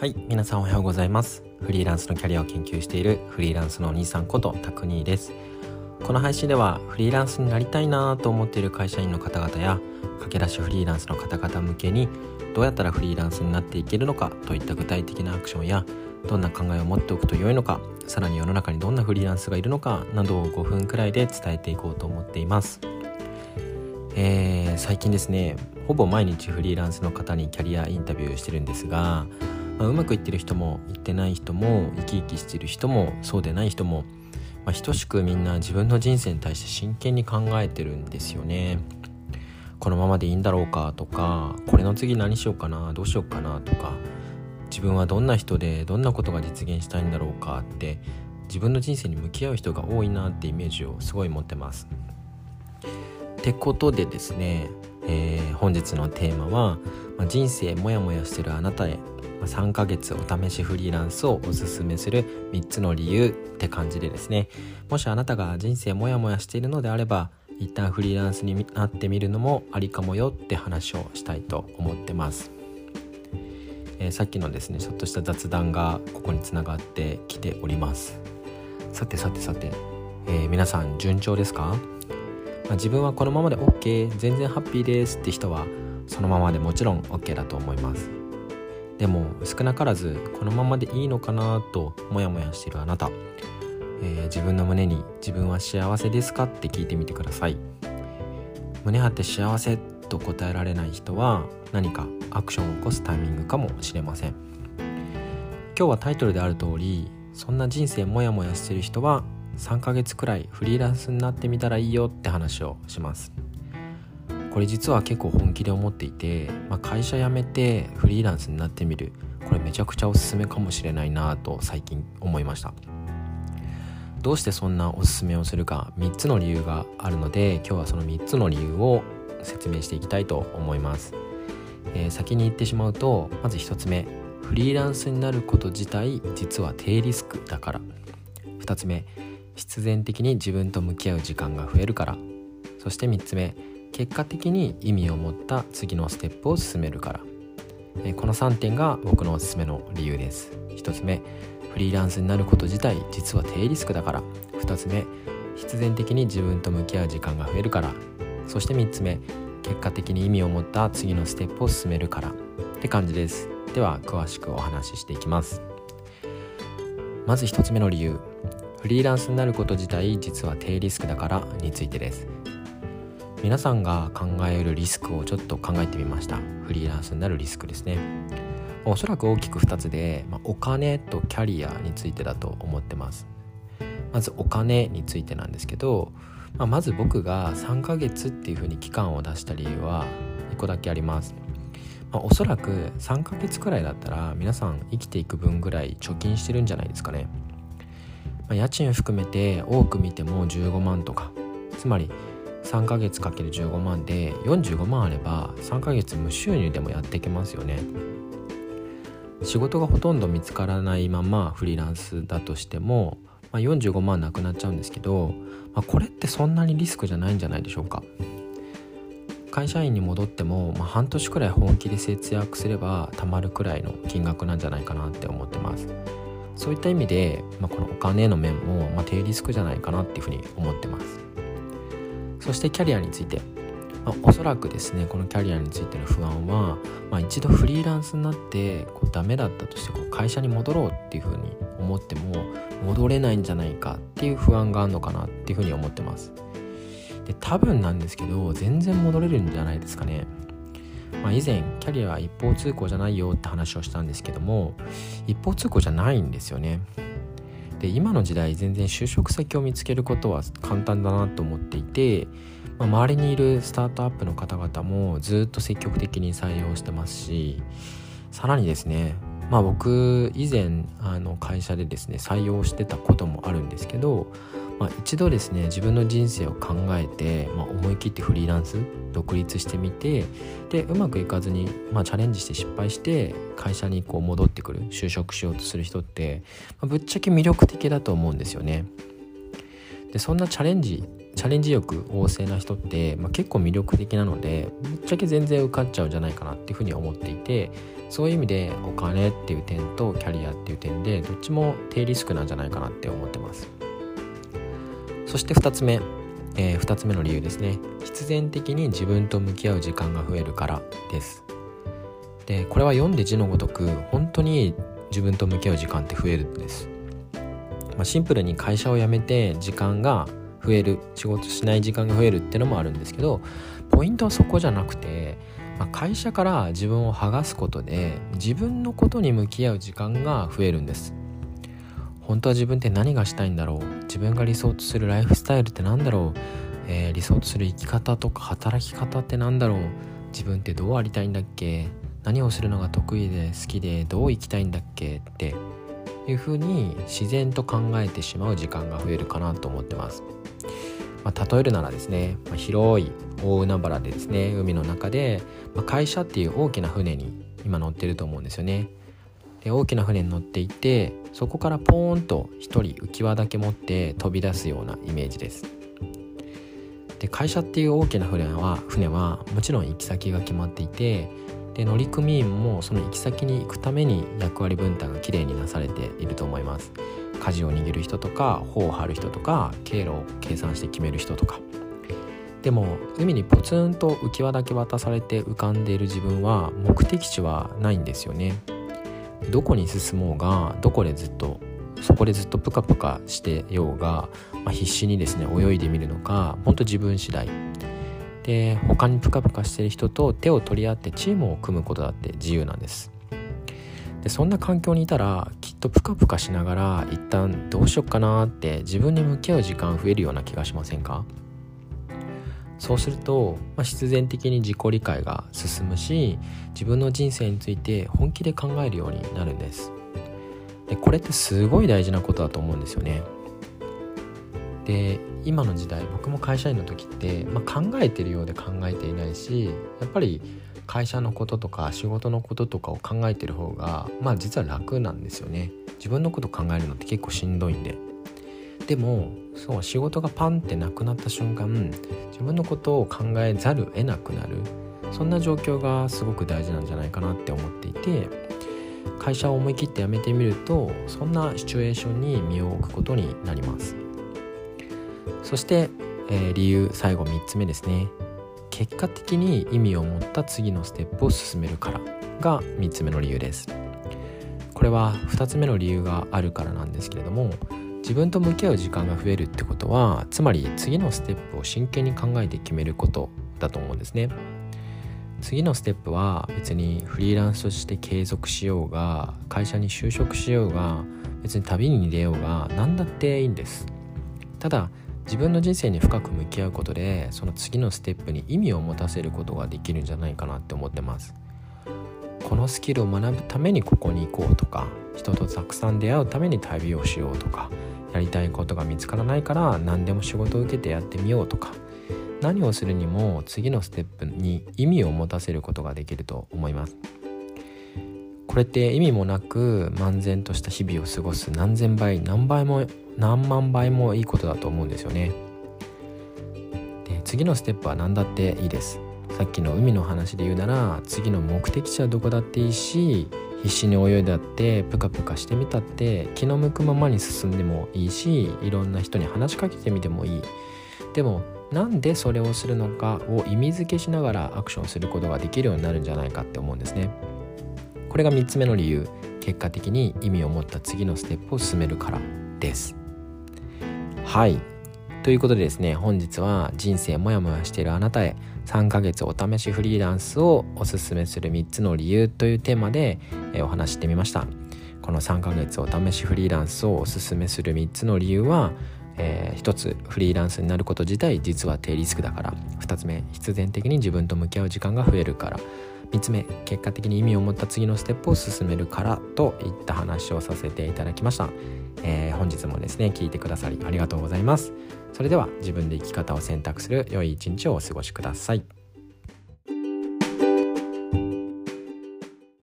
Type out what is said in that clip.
はい皆さんおはようございます。フリーランスのキャリアを研究しているフリーランスのお兄さんことタクニーです。この配信ではフリーランスになりたいなと思っている会社員の方々や駆け出しフリーランスの方々向けにどうやったらフリーランスになっていけるのかといった具体的なアクションやどんな考えを持っておくと良いのかさらに世の中にどんなフリーランスがいるのかなどを5分くらいで伝えていこうと思っています。えー、最近ですねほぼ毎日フリーランスの方にキャリアインタビューしてるんですが、まあ、うまくいってる人もいってない人も生き生きしてる人もそうでない人も、まあ、等しくみんな自分の人生に対して真剣に考えてるんですよね。このままでいいんだろうかとかこれの次何しようかなどうしようかなとか自分はどんな人でどんなことが実現したいんだろうかって自分の人生に向き合う人が多いなってイメージをすごい持ってます。ってことでですねえー、本日のテーマは、まあ、人生モヤモヤしてるあなたへ、ま、3ヶ月お試しフリーランスをおすすめする3つの理由って感じでですね。もしあなたが人生モヤモヤしているのであれば一旦フリーランスになってみるのもありかもよって話をしたいと思ってます、えー、さっきのですねちょっとした雑談がここにつながってきております。さてさてさて、えー、皆さん順調ですか？まあ、自分はこのままで OK 全然ハッピーですって人はそのままでもちろん OK だと思います。でも少なからずこのままでいいのかなとモヤモヤしてるあなた、えー、自分の胸に自分は幸せですかって聞いてみてください。胸張って幸せと答えられない人は何かアクションを起こすタイミングかもしれません。今日はタイトルである通りそんな人生モヤモヤしてる人は3ヶ月くらいフリーランスになってみたらいいよって話をします。これ実は結構本気で思っていて、まあ、会社辞めてフリーランスになってみる。これめちゃくちゃおすすめかもしれないなと最近思いました。どうしてそんなおすすめをするか3つの理由があるので今日はその3つの理由を説明していきたいと思います、えー、先に言ってしまうとまず1つ目フリーランスになること自体実は低リスクだから。2つ目必然的に自分と向き合う時間が増えるから。そして3つ目結果的に意味を持った次のステップを進めるから。この3点が僕のおすすめの理由です。1つ目フリーランスになること自体実は低リスクだから。2つ目必然的に自分と向き合う時間が増えるから。そして3つ目結果的に意味を持った次のステップを進めるから。って感じです。では詳しくお話ししていきます。まず1つ目の理由。フリーランスになること自体実は低リスクだからについてです。皆さんが考えるリスクをちょっと考えてみました。フリーランスになるリスクですね。おそらく大きく2つで、まあ、お金とキャリアについてだと思ってます。まずお金についてなんですけど、まあ、まず僕が3ヶ月っていうふうに期間を出した理由は1個だけあります。まあ、おそらく3ヶ月くらいだったら皆さん生きていく分ぐらい貯金してるんじゃないですかね。まあ、家賃含めて多く見ても15万とか。つまり3ヶ月かける15万で45万あれば3ヶ月無収入でもやっていけますよね。仕事がほとんど見つからないままフリーランスだとしても、まあ、45万なくなっちゃうんですけど、まあ、これってそんなにリスクじゃないんじゃないでしょうか。会社員に戻っても、まあ、半年くらい本気で節約すれば貯まるくらいの金額なんじゃないかなって思ってます。そういった意味で、まあ、このお金の面も、まあ、低リスクじゃないかなっていうふうに思ってます。そしてキャリアについて、まあ、おそらくですねこのキャリアについての不安は、まあ、一度フリーランスになってこうダメだったとしてこう会社に戻ろうっていうふうに思っても戻れないんじゃないかっていう不安があるのかなっていうふうに思ってます。で多分なんですけど全然戻れるんじゃないですかね。まあ、以前キャリアは一方通行じゃないよって話をしたんですけども一方通行じゃないんですよね。で今の時代全然就職先を見つけることは簡単だなと思っていて、まあ、周りにいるスタートアップの方々もずっと積極的に採用してますしさらにですねまあ僕以前あの会社でですね採用してたこともあるんですけどまあ、一度ですね自分の人生を考えて、まあ、思い切ってフリーランス独立してみてでうまくいかずに、まあ、チャレンジして失敗して会社にこう戻ってくる就職しようとする人って、まあ、ぶっちゃけ魅力的だと思うんですよね。でそんなチャレンジチャレンジ欲旺盛な人って、まあ、結構魅力的なのでぶっちゃけ全然受かっちゃうんじゃないかなっていうふうに思っていてそういう意味でお金っていう点とキャリアっていう点でどっちも低リスクなんじゃないかなって思ってますそして2つ目、えー、2つ目の理由ですね。必然的に自分と向き合う時間が増えるからです。でこれは読んで字のごとく本当に自分と向き合う時間って増えるんです、まあ、シンプルに会社を辞めて時間が増える仕事しない時間が増えるってのもあるんですけどポイントはそこじゃなくて、まあ、会社から自分を剥がすことで自分のことに向き合う時間が増えるんです。本当は自分って何がしたいんだろう？自分が理想とするライフスタイルって何だろう、えー、理想とする生き方とか働き方って何だろう？自分ってどうありたいんだっけ？何をするのが得意で好きでどう生きたいんだっけ？っていうふうに自然と考えてしまう時間が増えるかなと思ってます。まあ、例えるならですね、まあ、広い大海原でですね。海の中で、まあ、会社っていう大きな船に今乗ってると思うんですよね。で大きな船に乗っていてそこからポーンと1人浮き輪だけ持って飛び出すようなイメージです。で会社っていう大きな船は船はもちろん行き先が決まっていてで乗組員もその行き先に行くために役割分担がきれいになされていると思います。舵を握る人とか帆を張る人とか経路を計算して決める人とか。でも海にポツンと浮き輪だけ渡されて浮かんでいる自分は目的地はないんですよね。どこに進もうがどこでずっとそこでずっとプカプカしてようが、まあ、必死にですね泳いでみるのか本当自分次第。で他にプカプカしてる人と手を取り合ってチームを組むことだって自由なんです。でそんな環境にいたらきっとプカプカしながら一旦どうしよっかなって自分に向き合う時間増えるような気がしませんか？そうすると、まあ、必然的に自己理解が進むし自分の人生について本気で考えるようになるんです。でこれってすごい大事なことだと思うんですよね。で今の時代僕も会社員の時って、まあ、考えてるようで考えていないしやっぱり会社のこととか仕事のこととかを考えてる方がまあ実は楽なんですよね。自分のこと考えるのって結構しんどいんで。でもそう仕事がパンってなくなった瞬間自分のことを考えざるを得なくなる。そんな状況がすごく大事なんじゃないかなって思っていて会社を思い切って辞めてみるとそんなシチュエーションに身を置くことになります。そして、えー、理由最後3つ目ですね。結果的に意味を持った次のステップを進めるからが3つ目の理由です。これは2つ目の理由があるからなんですけれども自分と向き合う時間が増えるってことはつまり次のステップを真剣に考えて決めることだと思うんですね。次のステップは別にフリーランスとして継続しようが会社に就職しようが別に旅に出ようが何だっていいんです。ただ自分の人生に深く向き合うことでその次のステップに意味を持たせることができるんじゃないかなって思ってます。このスキルを学ぶためにここに行こうとか人とたくさん出会うために旅をしようとかやりたいことが見つからないから何でも仕事を受けてやってみようとか何をするにも次のステップに意味を持たせることができると思います。これって意味もなく漫然とした日々を過ごす何千倍何倍も何万倍もいいことだと思うんですよね。で次のステップは何だっていいです。さっきの海の話で言うなら次の目的地はどこだっていいし必死に泳いだってプカプカしてみたって気の向くままに進んでもいいしいろんな人に話しかけてみてもいい。でもなんでそれをするのかを意味付けしながらアクションすることができるようになるんじゃないかって思うんですね。これが3つ目の理由。結果的に意味を持った次のステップを進めるからです。はい。ということでですね本日は人生モヤモヤしているあなたへ3ヶ月お試しフリーランスをおすすめする3つの理由というテーマでお話してみました。この3ヶ月お試しフリーランスをおすすめする3つの理由はえー、1つフリーランスになること自体実は低リスクだから2つ目必然的に自分と向き合う時間が増えるから。3つ目結果的に意味を持った次のステップを進めるからといった話をさせていただきました、えー、本日もですね聞いてくださりありがとうございます。それでは自分で生き方を選択する良い一日をお過ごしください。